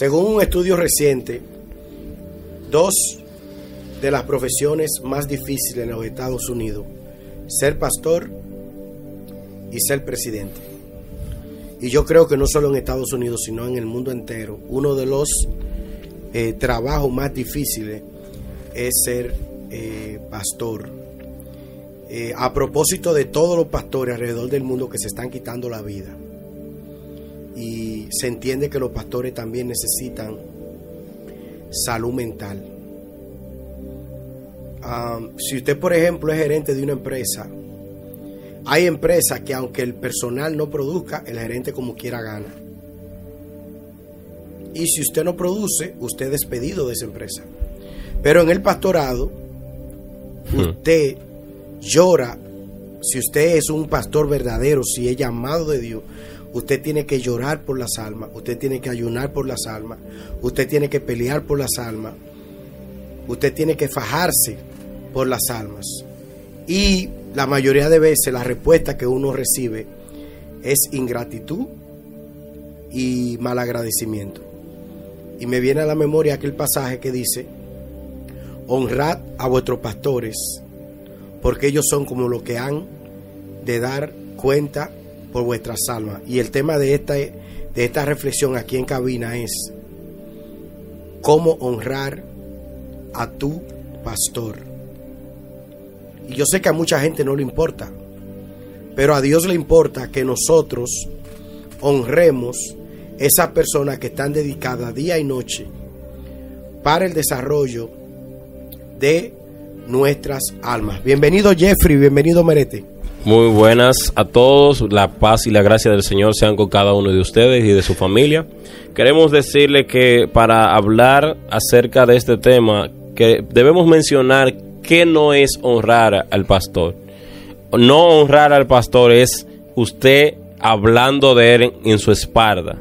Según un estudio reciente, dos de las profesiones más difíciles en los Estados Unidos, ser pastor y ser presidente. Y yo creo que no solo en Estados Unidos, sino en el mundo entero, uno de los eh, trabajos más difíciles es ser eh, pastor. Eh, a propósito de todos los pastores alrededor del mundo que se están quitando la vida. Y se entiende que los pastores también necesitan salud mental. Si usted, por ejemplo, es gerente de una empresa, hay empresas que aunque el personal no produzca, el gerente como quiera gana. Y si usted no produce, usted es despedido de esa empresa. Pero en el pastorado, hmm. usted llora. Si usted es un pastor verdadero, si es llamado de Dios, usted tiene que llorar por las almas, usted tiene que ayunar por las almas, usted tiene que pelear por las almas, usted tiene que fajarse por las almas. Y la mayoría de veces la respuesta que uno recibe es ingratitud y malagradecimiento. Y me viene a la memoria aquel pasaje que dice, honrad a vuestros pastores, porque ellos son como los que han de dar cuenta por vuestras almas. Y el tema de esta, de esta reflexión aquí en cabina es cómo honrar a tu pastor. Y yo sé que a mucha gente no le importa, pero a Dios le importa que nosotros honremos esas personas que están dedicadas día y noche para el desarrollo de nuestras almas. Bienvenido Jeffrey, bienvenido Merete. Muy buenas a todos, la paz y la gracia del Señor sean con cada uno de ustedes y de su familia. Queremos decirle que para hablar acerca de este tema, que debemos mencionar ¿qué no es honrar al pastor? No honrar al pastor es usted hablando de él en su espalda.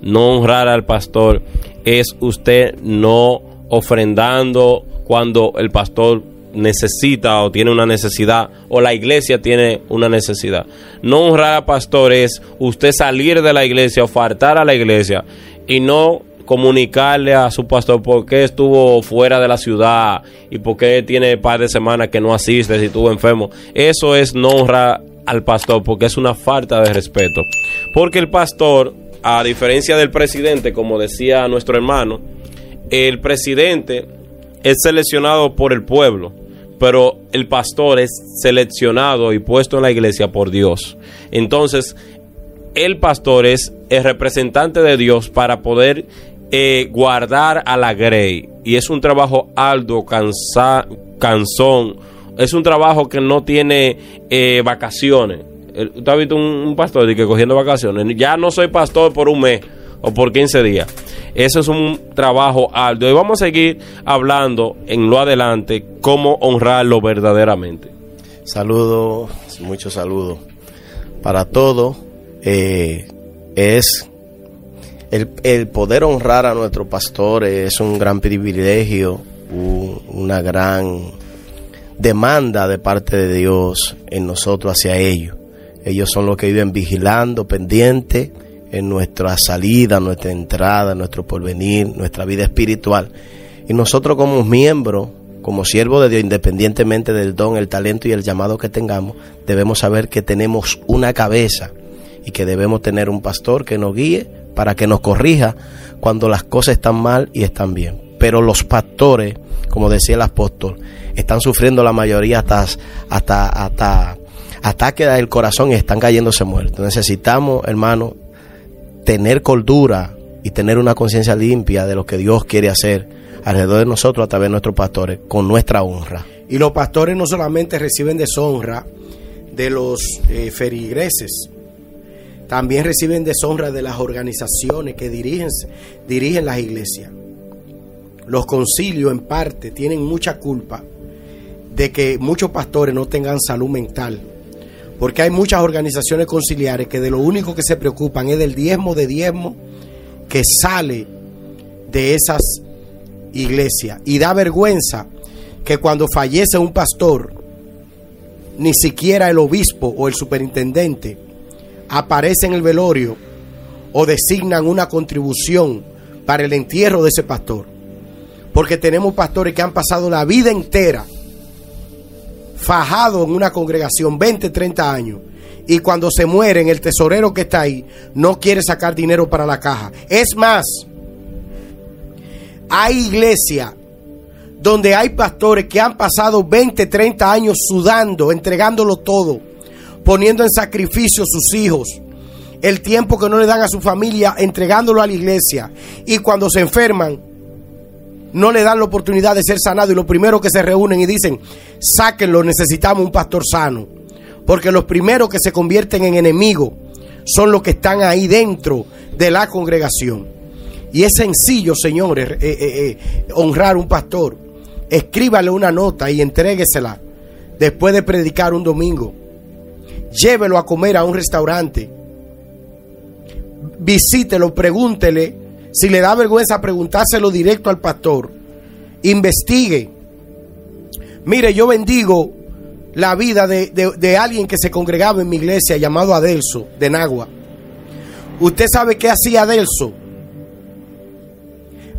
No honrar al pastor es usted no ofrendando cuando el pastor necesita o tiene una necesidad o la iglesia tiene una necesidad. No honrar al pastor es usted salir de la iglesia o faltar a la iglesia y no comunicarle a su pastor por qué estuvo fuera de la ciudad y por qué tiene par de semanas que no asiste si estuvo enfermo. Eso es no honrar al pastor porque es una falta de respeto. Porque el pastor, a diferencia del presidente, como decía nuestro hermano, el presidente es seleccionado por el pueblo, pero el pastor es seleccionado y puesto en la iglesia por Dios. Entonces, el pastor es el representante de Dios para poder eh, guardar a la Grey. Y es un trabajo alto, cansa, cansón. Es un trabajo que no tiene eh, vacaciones. ¿Usted ha visto un, pastor que cogiendo vacaciones? Ya no soy pastor por un mes o por 15 días. Eso es un trabajo alto. Y vamos a seguir hablando en lo adelante cómo honrarlo verdaderamente. Saludos, muchos saludos. Para todo, eh, es el, poder honrar a nuestros pastores es un gran privilegio, una gran demanda de parte de Dios en nosotros hacia ellos. Ellos son los que viven vigilando, pendientes en nuestra salida, nuestra entrada, nuestro porvenir, nuestra vida espiritual. Y nosotros como miembros, como siervos de Dios, independientemente del don, el talento y el llamado que tengamos, debemos saber que tenemos una cabeza y que debemos tener un pastor que nos guíe para que nos corrija cuando las cosas están mal y están bien. Pero los pastores, como decía el apóstol, están sufriendo la mayoría hasta, hasta, hasta ataque del corazón y están cayéndose muertos. Necesitamos, hermano, tener cordura y tener una conciencia limpia de lo que Dios quiere hacer alrededor de nosotros a través de nuestros pastores con nuestra honra. Y los pastores no solamente reciben deshonra de los eh, ferigreses, también reciben deshonra de las organizaciones que dirigen, dirigen las iglesias. Los concilios en parte tienen mucha culpa de que muchos pastores no tengan salud mental. Porque hay muchas organizaciones conciliares que de lo único que se preocupan es del diezmo de diezmo que sale de esas iglesias. Y da vergüenza que cuando fallece un pastor, ni siquiera el obispo o el superintendente aparece en el velorio o designan una contribución para el entierro de ese pastor. Porque tenemos pastores que han pasado la vida entera fajados en una congregación, 20, 30 años. Y cuando se mueren, el tesorero que está ahí no quiere sacar dinero para la caja. Es más, hay iglesia donde hay pastores que han pasado 20, 30 años sudando, entregándolo todo, poniendo en sacrificio sus hijos, el tiempo que no le dan a su familia, entregándolo a la iglesia. Y cuando se enferman, no le dan la oportunidad de ser sanado y lo primero que se reúnen y dicen, sáquenlo, necesitamos un pastor sano. Porque los primeros que se convierten en enemigos son los que están ahí dentro de la congregación. Y es sencillo, señores, eh, eh, eh, honrar un pastor. Escríbale una nota y entréguesela después de predicar un domingo. Llévelo a comer a un restaurante. Visítelo, pregúntele. Si le da vergüenza preguntárselo directo al pastor. Investigue. Mire, yo bendigo la vida de, de- alguien que se congregaba en mi iglesia llamado Adelso, de Nagua. ¿Usted sabe qué hacía Adelso?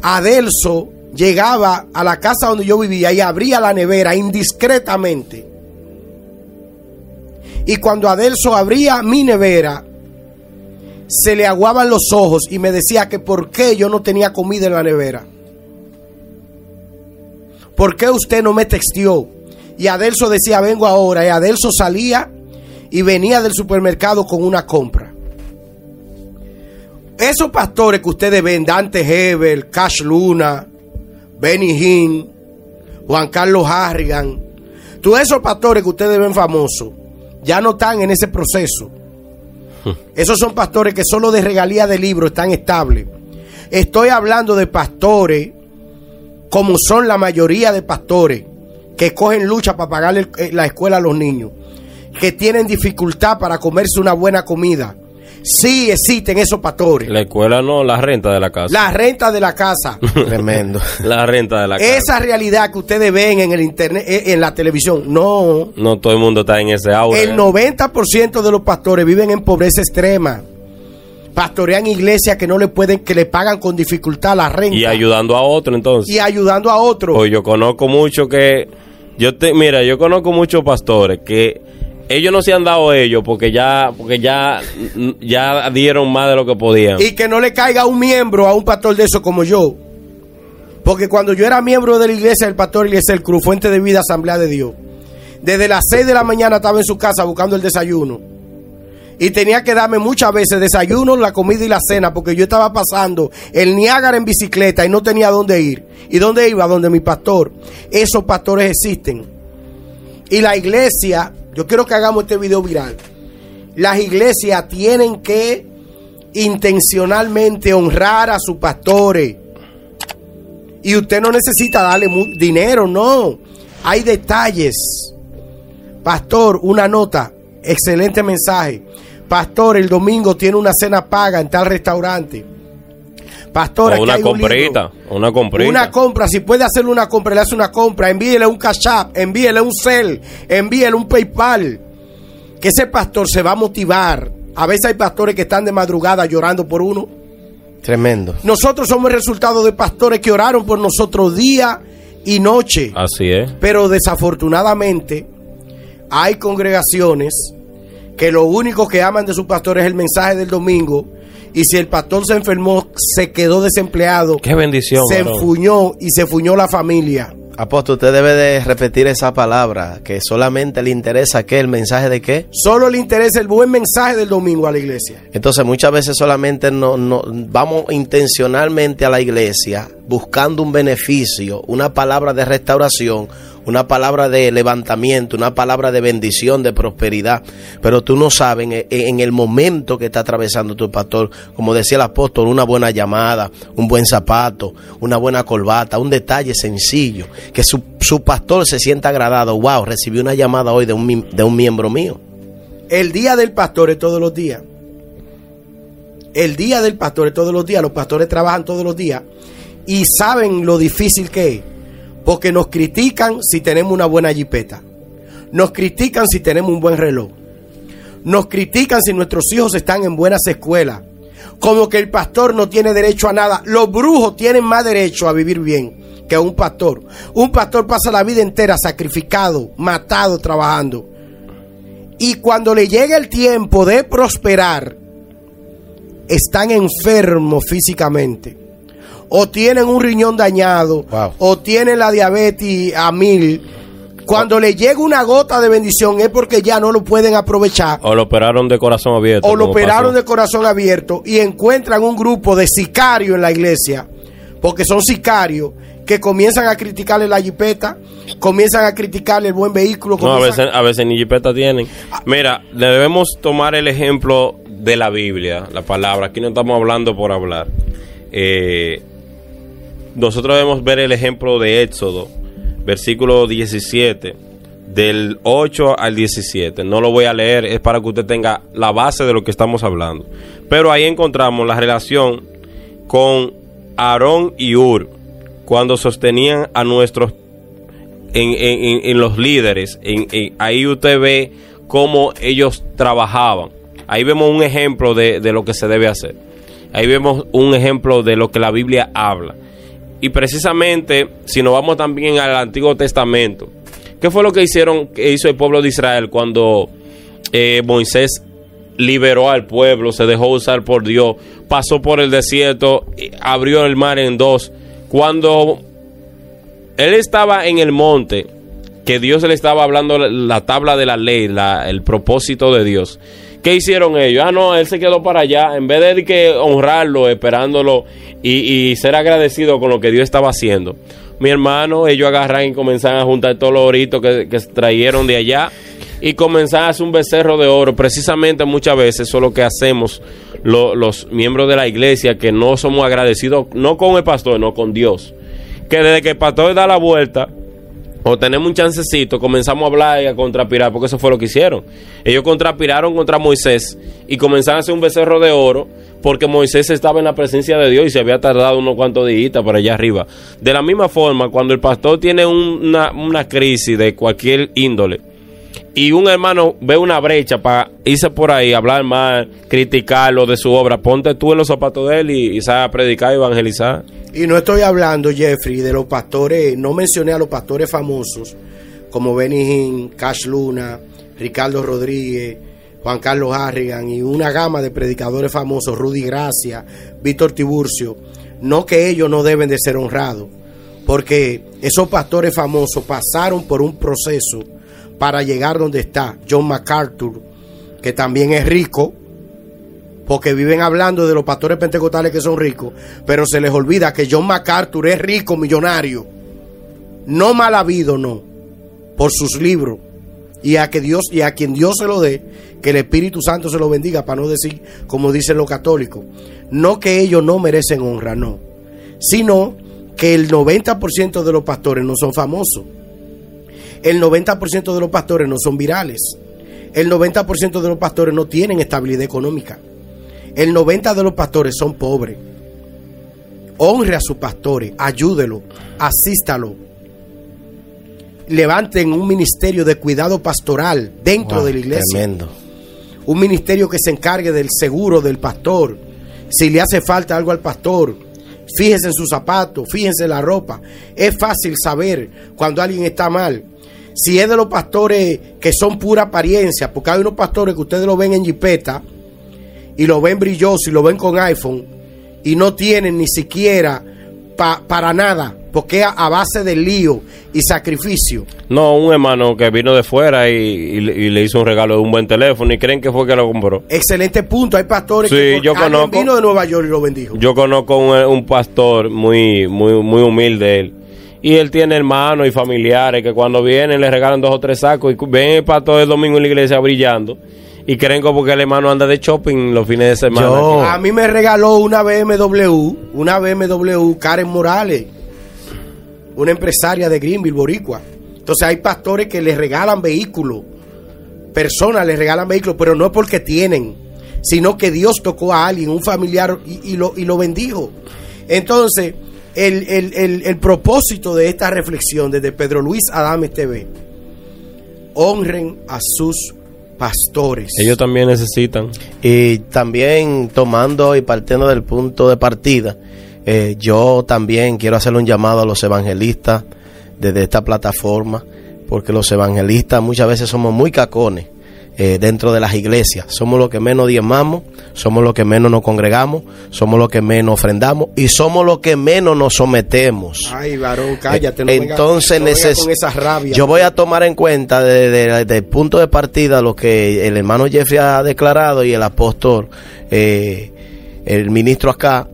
Adelso llegaba a la casa donde yo vivía y abría la nevera indiscretamente. Y cuando Adelso abría mi nevera, se le aguaban los ojos y me decía que por qué yo no tenía comida en la nevera. ¿Por qué usted no me textió? Y Adelso decía, vengo ahora. Y Adelso salía y venía del supermercado con una compra. Esos pastores que ustedes ven, Dante Hebel, Cash Luna, Benny Hinn, Juan Carlos Harrigan, todos esos pastores que ustedes ven famosos, ya no están en ese proceso. Esos son pastores que solo de regalía de libro están estables. Estoy hablando de pastores como son la mayoría de pastores que cogen lucha para pagarle el- la escuela a los niños, que tienen dificultad para comerse una buena comida. Sí existen esos pastores. La escuela no, la renta de la casa. La renta de la casa. Tremendo. La renta de la casa. Esa realidad que ustedes ven en el internet, eh, en la televisión, no. No todo el mundo está en ese aura. El ¿eh? 90% de los pastores viven en pobreza extrema. Pastorean iglesias que no le pueden, que le pagan con dificultad la renta. Y ayudando a otro, entonces. Y ayudando a otros. Pues yo conozco mucho que. Yo te, mira, yo conozco muchos pastores que ellos no se han dado ellos porque ya, porque ya, ya dieron más de lo que podían. Y que no le caiga un miembro a un pastor de eso como yo. Porque cuando yo era miembro de la iglesia del pastor Eliezer Cruz, Fuente de Vida, Asamblea de Dios, desde las 6 de la mañana estaba en su casa buscando el desayuno. Y tenía que darme muchas veces desayuno, la comida y la cena, porque yo estaba pasando el Niágara en bicicleta y no tenía dónde ir. ¿Y dónde iba? Donde mi pastor. Esos pastores existen. Y la iglesia, yo quiero que hagamos este video viral. Las iglesias tienen que intencionalmente honrar a sus pastores. Y usted no necesita darle dinero, no. Hay detalles. Pastor, una nota. Excelente mensaje. Pastor, el domingo tiene una cena paga en tal restaurante. Pastor, o aquí una hay un comprita, libro. una comprita. Una compra, si puede hacerle una compra, le hace una compra, envíele un cash app, envíele un cel, envíele un PayPal. Que ese pastor se va a motivar. A veces hay pastores que están de madrugada llorando por uno. Tremendo. Nosotros somos el resultado de pastores que oraron por nosotros día y noche. Así es. Pero desafortunadamente hay congregaciones que lo único que aman de su pastor es el mensaje del domingo. Y si el pastor se enfermó, se quedó desempleado, Qué bendición. se varón. enfuñó y se fuñó la familia. Apóstol, usted debe de repetir esa palabra, que solamente le interesa qué, el mensaje de qué. Solo le interesa el buen mensaje del domingo a la iglesia. Entonces muchas veces solamente no, no vamos intencionalmente a la iglesia buscando un beneficio, una palabra de restauración, una palabra de levantamiento, una palabra de bendición, de prosperidad. Pero tú no sabes en, el momento que está atravesando tu pastor, como decía el apóstol, una buena llamada, un buen zapato, una buena corbata, un detalle sencillo, que su, su pastor se sienta agradado. Wow, recibí una llamada hoy de un, de un miembro mío. El día del pastor es todos los días. El día del pastor es todos los días. Los pastores trabajan todos los días y saben lo difícil que es. Porque nos critican si tenemos una buena jipeta. Nos critican si tenemos un buen reloj. Nos critican si nuestros hijos están en buenas escuelas. como que el pastor no tiene derecho a nada. Los brujos tienen más derecho a vivir bien que un pastor. Un pastor pasa la vida entera sacrificado, matado, trabajando. Y cuando le llega el tiempo de prosperar, están enfermos físicamente. O tienen un riñón dañado, Wow. o tienen la diabetes a mil. Cuando le llega una gota de bendición es porque ya no lo pueden aprovechar O lo operaron de corazón abierto. o lo operaron pasó. de corazón abierto y encuentran un grupo de sicarios en la iglesia, porque son sicarios que comienzan a criticarle la jipeta, comienzan a criticarle el buen vehículo. No, a veces, a veces ni jipeta tienen. Mira, debemos tomar el ejemplo de la Biblia, la palabra. Aquí no estamos hablando por hablar. Eh, nosotros debemos ver el ejemplo de Éxodo, versículo 17, del 8 al 17. No lo voy a leer, es para que usted tenga la base de lo que estamos hablando. Pero ahí encontramos la relación con Aarón y Ur, cuando sostenían a nuestros en, en- en- los líderes. Ahí usted ve cómo ellos trabajaban. Ahí vemos un ejemplo de, de lo que se debe hacer. Ahí vemos un ejemplo de lo que la Biblia habla. Y precisamente, si nos vamos también al Antiguo Testamento, ¿qué fue lo que hicieron, que hizo el pueblo de Israel cuando eh, Moisés liberó al pueblo, se dejó usar por Dios, pasó por el desierto, abrió el mar en dos? Cuando él estaba en el monte, que Dios le estaba hablando la, la tabla de la ley, el propósito de Dios. ¿Qué hicieron ellos? Ah, no, él se quedó para allá. En vez de que honrarlo, esperándolo y, ser agradecido con lo que Dios estaba haciendo. Mi hermano, ellos agarran y comenzaron a juntar todos los oritos que, trajeron de allá y comenzaron a hacer un becerro de oro. Precisamente muchas veces eso es lo que hacemos lo- los miembros de la iglesia, que no somos agradecidos, no con el pastor, no con Dios que desde que el pastor da la vuelta o tenemos un chancecito, comenzamos a hablar y a contrapirar, porque eso fue lo que hicieron. Ellos contrapiraron contra Moisés y comenzaron a hacer un becerro de oro, porque Moisés estaba en la presencia de Dios y se había tardado unos cuantos días para allá arriba. De la misma forma, cuando el pastor tiene un- una, una crisis de cualquier índole, y un hermano ve una brecha para irse por ahí, hablar mal, criticarlo de su obra, ponte tú en los zapatos de él y, a predicar evangelizar. Y no estoy hablando, Jeffrey, de los pastores, no mencioné a los pastores famosos como Benny Hinn, Cash Luna, Ricardo Rodríguez, Juan Carlos Harrigan y una gama de predicadores famosos, Rudy Gracia, Víctor Tiburcio. No que ellos no deben de ser honrados, porque esos pastores famosos pasaron por un proceso para llegar donde está John MacArthur, que también es rico, porque viven hablando de los pastores pentecostales que son ricos, pero se les olvida que John MacArthur es rico, millonario, no mal habido, no, por sus libros. Y a que Dios y a quien Dios se lo dé, que el Espíritu Santo se lo bendiga, para no decir como dicen los católicos, no que ellos no merecen honra, no, sino que el 90% de los pastores no son famosos, el 90% de los pastores no son virales, el 90% de los pastores no tienen estabilidad económica. El 90 de los pastores son pobres. Honre a sus pastores, ayúdelo, asístalo. Levanten un ministerio de cuidado pastoral dentro Wow, de la iglesia. Tremendo. Un ministerio que se encargue del seguro del pastor. Si le hace falta algo al pastor, fíjese en sus zapatos, fíjense en la ropa. Es fácil saber cuando alguien está mal. Si es de los pastores que son pura apariencia, porque hay unos pastores que ustedes lo ven en jipeta y lo ven brilloso y lo ven con iPhone y no tienen ni siquiera pa- para nada, porque es a, a base de lío y sacrificio. No, un hermano que vino de fuera y, y le- y le hizo un regalo de un buen teléfono y creen que fue que lo compró. Excelente punto. Hay pastores Sí, que yo conozco. vino de Nueva York y lo bendijo. Yo conozco un, un pastor muy, muy, muy humilde él. Y él tiene hermanos y familiares que cuando vienen le regalan dos o tres sacos y ven el pastor el domingo en la iglesia brillando. Y creen como que el hermano anda de shopping los fines de semana. Yo- A mí me regaló una BMW, una BMW Karen Morales, una empresaria de Greenville, Boricua. Entonces hay pastores que les regalan vehículos, personas les regalan vehículos, pero no es porque tienen, sino que Dios tocó a alguien, un familiar, y, y lo, y lo bendijo. Entonces, el, el- el- el propósito de esta reflexión desde Pedro Luis Adames TV, honren a sus pastores. Ellos también necesitan. Y también tomando y partiendo del punto de partida, eh, yo también quiero hacerle un llamado a los evangelistas desde esta plataforma, porque los evangelistas muchas veces somos muy cacones eh, dentro de las iglesias. Somos los que menos diezmamos, somos los que menos nos congregamos, somos los que menos ofrendamos y somos los que menos nos sometemos. Ay, varón, cállate. no Entonces, venga, no con esa rabia. yo voy a tomar en cuenta desde el punto de partida lo que el hermano Jeffrey ha declarado y el apóstol, eh, el ministro acá,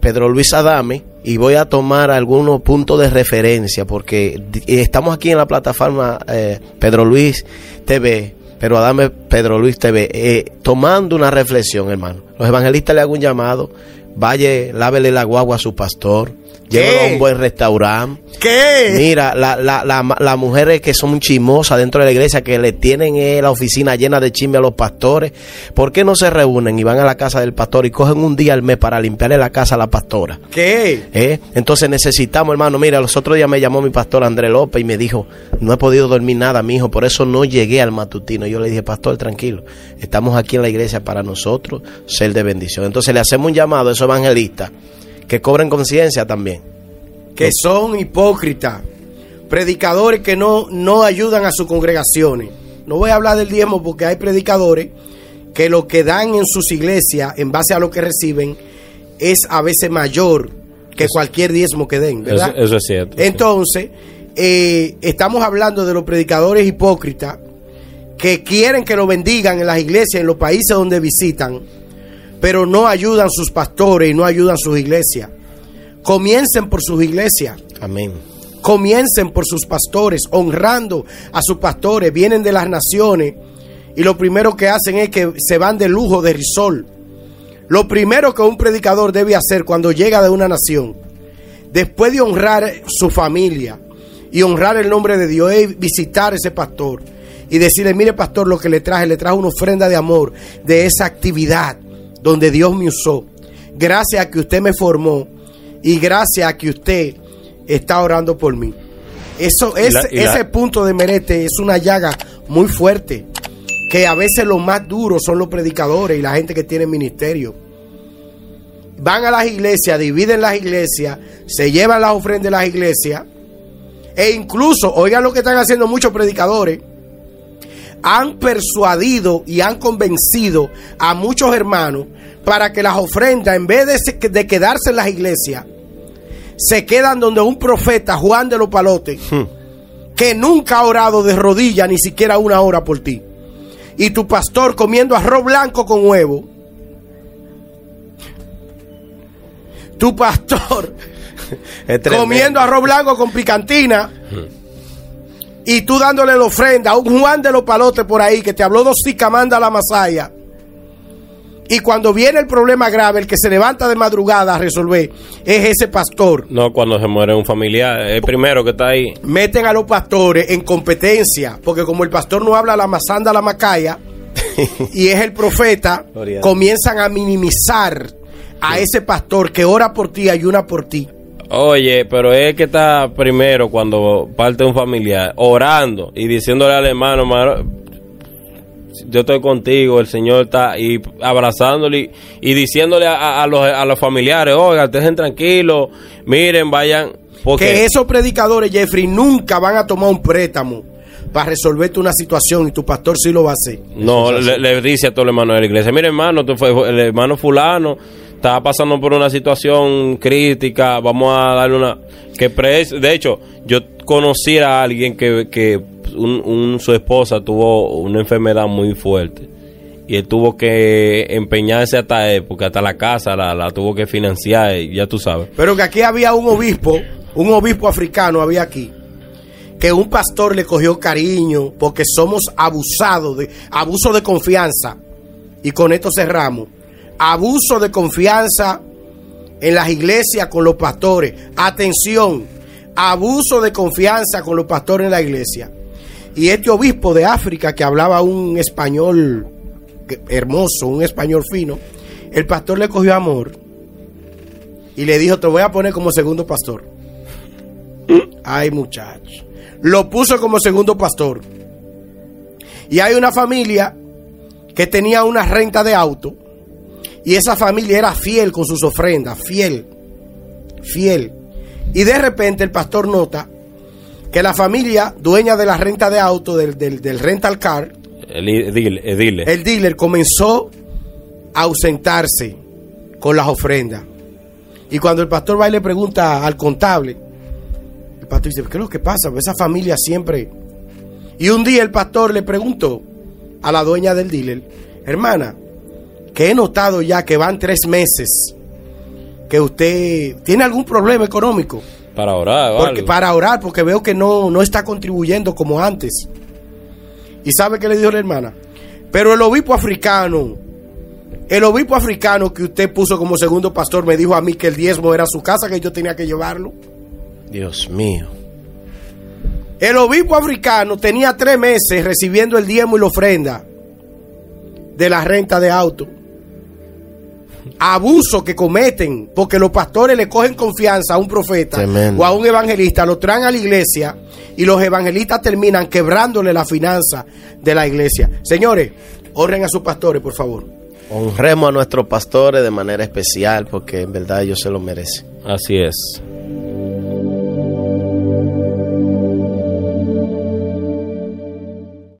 Pedro Luis Adame, y voy a tomar algunos puntos de referencia porque estamos aquí en la plataforma eh, Pedro Luis TV, pero Adame Pedro Luis TV, eh, tomando una reflexión, hermano. Los evangelistas le hago un llamado, vaya, lávele la guagua a su pastor, Llévalo a un buen restaurante. ¿Qué? Mira, las la, la, mujeres que son chismosas dentro de la iglesia, que le tienen eh, la oficina llena de chisme a los pastores, ¿por qué no se reúnen y van a la casa del pastor y cogen un día al mes para limpiarle la casa a la pastora? ¿Qué? ¿Eh? Entonces necesitamos, hermano, mira, los otros días me llamó mi pastor André López y me dijo, no he podido dormir nada, mi hijo, por eso no llegué al matutino. Yo le dije, pastor, tranquilo, estamos aquí en la iglesia para nosotros ser de bendición. Entonces le hacemos un llamado a evangelistas que cobren conciencia también. Que son hipócritas, predicadores que no, no ayudan a sus congregaciones. No voy a hablar del diezmo porque hay predicadores que lo que dan en sus iglesias, en base a lo que reciben, es a veces mayor que cualquier diezmo que den, ¿verdad? Eso, es cierto. Entonces, eh, estamos hablando de los predicadores hipócritas que quieren que lo bendigan en las iglesias, en los países donde visitan pero no ayudan sus pastores y no ayudan sus iglesias. Comiencen por sus iglesias. Amén. Comiencen por sus pastores, honrando a sus pastores. Vienen de las naciones y lo primero que hacen es que se van de lujo de risol. Lo primero que un predicador debe hacer cuando llega de una nación, después de honrar su familia y honrar el nombre de Dios, es visitar a ese pastor y decirle, mire pastor, lo que le traje, le traje una ofrenda de amor de esa actividad donde Dios me usó, gracias a que usted me formó y gracias a que usted está orando por mí. Eso es ese punto de merete es una llaga muy fuerte que a veces los más duros son los predicadores y la gente que tiene ministerio. Van a las iglesias, dividen las iglesias, se llevan las ofrendas de las iglesias e incluso, oigan lo que están haciendo muchos predicadores, han persuadido y han convencido a muchos hermanos para que las ofrendas, en vez de, quedarse en las iglesias, se quedan donde un profeta, Juan de los Palotes, hmm. que nunca ha orado de rodillas ni siquiera una hora por ti. Y tu pastor comiendo arroz blanco con huevo. Tu pastor comiendo arroz blanco con picantina. Hmm y tú dándole la ofrenda a un Juan de los Palotes por ahí que te habló dos manda a la masaya. Y cuando viene el problema grave, el que se levanta de madrugada a resolver es ese pastor. No, cuando se muere un familiar, el primero que está ahí. Meten a los pastores en competencia, porque como el pastor no habla la masanda, la macaya, y es el profeta, comienzan a minimizar a ese pastor que ora por ti, ayuna por ti. Oye, pero es que está primero cuando parte un familiar orando y diciéndole al hermano, yo estoy contigo, el Señor está y abrazándole y, diciéndole a, los, a los familiares, oiga, estén tranquilos, miren, vayan. Porque... Que esos predicadores, Jeffrey, nunca van a tomar un préstamo para resolverte una situación y tu pastor sí lo va a hacer. No, le, dice a todo el hermano de la iglesia, mire hermano, el hermano fulano estaba pasando por una situación crítica, vamos a darle una... que De hecho, yo conocí a alguien que, que un, su esposa tuvo una enfermedad muy fuerte y él tuvo que empeñarse hasta él, porque hasta la casa la, la tuvo que financiar, ya tú sabes. Pero que aquí había un obispo, un obispo africano había aquí, que un pastor le cogió cariño porque somos abusados, de abuso de confianza. Y con esto cerramos abuso de confianza en las iglesias con los pastores. Atención, abuso de confianza con los pastores en la iglesia. Y este obispo de África que hablaba un español hermoso, un español fino, el pastor le cogió amor y le dijo, te voy a poner como segundo pastor. Ay muchachos. Lo puso como segundo pastor. Y hay una familia que tenía una renta de auto y esa familia era fiel con sus ofrendas, fiel, fiel. Y de repente el pastor nota que la familia dueña de la renta de auto, del, del, del rental car, El edile. el dealer comenzó a ausentarse con las ofrendas. Y cuando el pastor va y le pregunta al contable, el pastor dice, ¿qué es lo que pasa? Esa familia siempre... Y un día el pastor le preguntó a la dueña del dealer, hermana, que he notado ya que van tres meses que usted tiene algún problema económico Para orar. porque, algo. para orar, porque veo que no, no está contribuyendo como antes. ¿Y sabe qué le dijo la hermana? Pero el obispo africano, el obispo africano que usted puso como segundo pastor me dijo a mí que el diezmo era su casa, que yo tenía que llevarlo. Dios mío. El obispo africano tenía tres meses recibiendo el diezmo y la ofrenda de la renta de auto. Abuso que cometen, porque los pastores le cogen confianza a un profeta Tremendo. o a un evangelista, lo traen a la iglesia y los evangelistas terminan quebrándole la finanza de la iglesia. Señores, honren a sus pastores, por favor. Honremos a nuestros pastores de manera especial porque en verdad ellos se lo merecen. Así es.